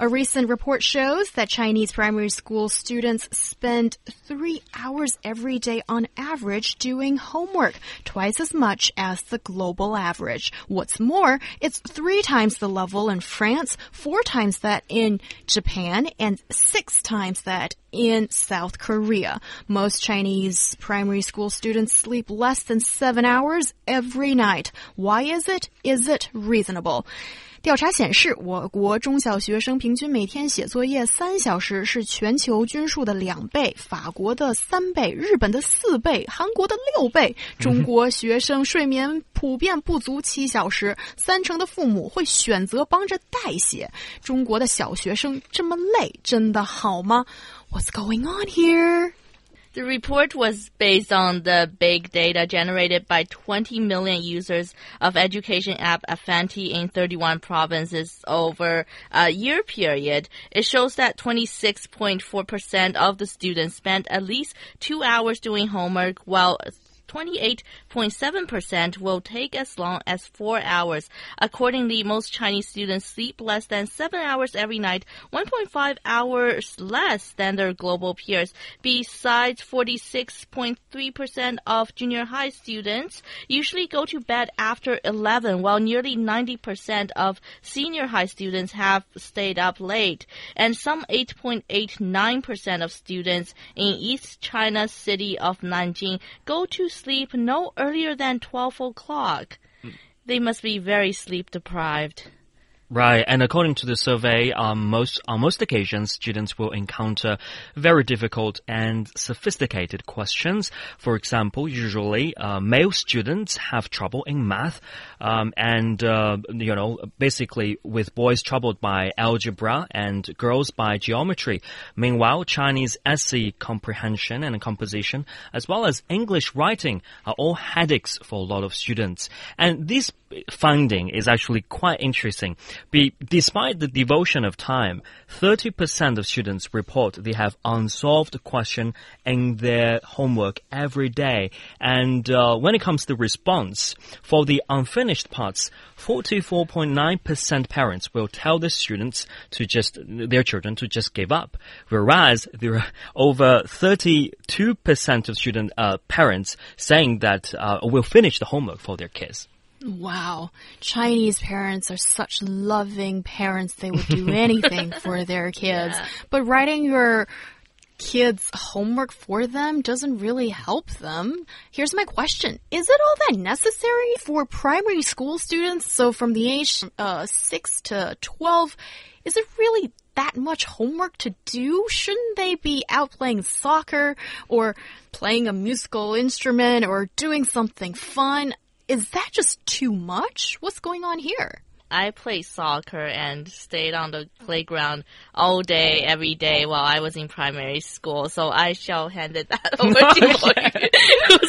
A recent report shows that Chinese primary school students spend three hours every day on average doing homework, twice as much as the global average. What's more, it's three times the level in France, four times that in Japan, and six times that in South Korea. Most Chinese primary school students sleep less than seven hours every night. Why is it? Is it reasonable? 调查显示，我国中小学生平均每天写作业三小时，是全球均数的两倍，法国的三倍，日本的四倍，韩国的六倍。中国学生睡眠普遍不足七小时，三成的父母会选择帮着代写。中国的小学生这么累，真的好吗？What's going on here? The report was based on the big data generated by 20 million users of education app Afanti in 31 provinces over a year period. It shows that 26.4% of the students spent at least two hours doing homework while 28.7% will take as long as four hours. Accordingly, most Chinese students sleep less than seven hours every night, 1.5 hours less than their global peers. Besides, 46.3% of junior high students usually go to bed after 11, while nearly 90% of senior high students have stayed up late. And some 8.89% of students in East China's city of Nanjing go to sleep no earlier than 12 o'clock. Hmm. They must be very sleep deprived. Right, and according to the survey, um, most on most occasions, students will encounter very difficult and sophisticated questions. For example, usually uh, male students have trouble in math, um, and uh, you know, basically with boys troubled by algebra and girls by geometry. Meanwhile, Chinese essay comprehension and composition, as well as English writing, are all headaches for a lot of students. And this finding is actually quite interesting. Be, despite the devotion of time, 30% of students report they have unsolved question in their homework every day. And uh, when it comes to response, for the unfinished parts, 44.9% parents will tell the students to just, their children to just give up. Whereas there are over 32% of student, uh, parents saying that, uh, will finish the homework for their kids. Wow. Chinese parents are such loving parents. They would do anything for their kids. Yeah. But writing your kids' homework for them doesn't really help them. Here's my question. Is it all that necessary for primary school students? So from the age uh, 6 to 12, is it really that much homework to do? Shouldn't they be out playing soccer or playing a musical instrument or doing something fun? Is that just too much? What's going on here? I played soccer and stayed on the playground all day, every day while I was in primary school. So I shall hand it that over to oh, you.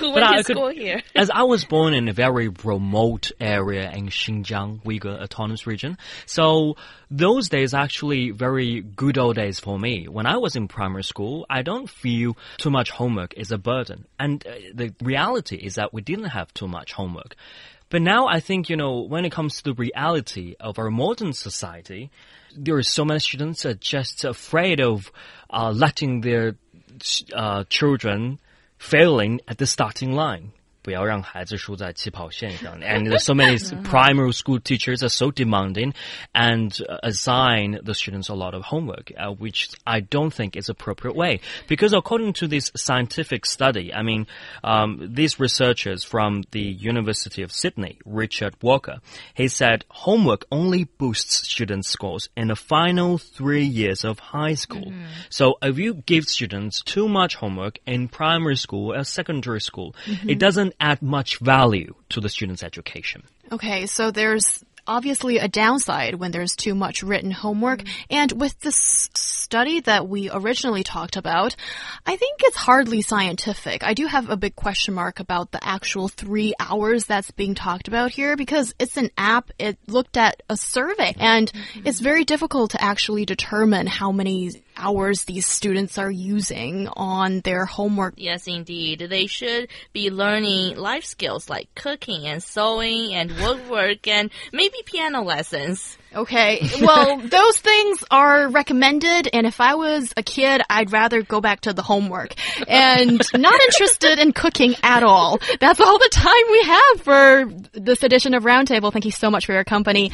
Who went I to school here? As I was born in a very remote area in Xinjiang, Uyghur Autonomous Region, so those days are actually very good old days for me. When I was in primary school, I don't feel too much homework is a burden. And uh, the reality is that we didn't have too much homework. But now I think, you know, when it comes to the reality of our modern society, there are so many students are just afraid of uh, letting their uh, children failing at the starting line. 不要让孩子输在起跑线上. And there's so many primary school teachers are so demanding and uh, assign the students a lot of homework, uh, which I don't think is appropriate way. Because according to this scientific study, I mean, um, these researchers from the University of Sydney, Richard Walker, he said homework only boosts students' scores in the final three years of high school. So if you give students too much homework in primary school or secondary school, it doesn't add much value to the student's education. Okay, so there's obviously a downside when there's too much written homework. Mm-hmm. And with this study that we originally talked about, I think it's hardly scientific. I do have a big question mark about the actual three hours that's being talked about here because it's an app. It looked at a survey and mm-hmm. it's very difficult to actually determine how many hours these students are using on their homework. Yes, indeed. They should be learning life skills like cooking and sewing and woodwork and maybe piano lessons. Okay. Well, those things are recommended. And if I was a kid, I'd rather go back to the homework and not interested in cooking at all. That's all the time we have for this edition of Roundtable. Thank you so much for your company.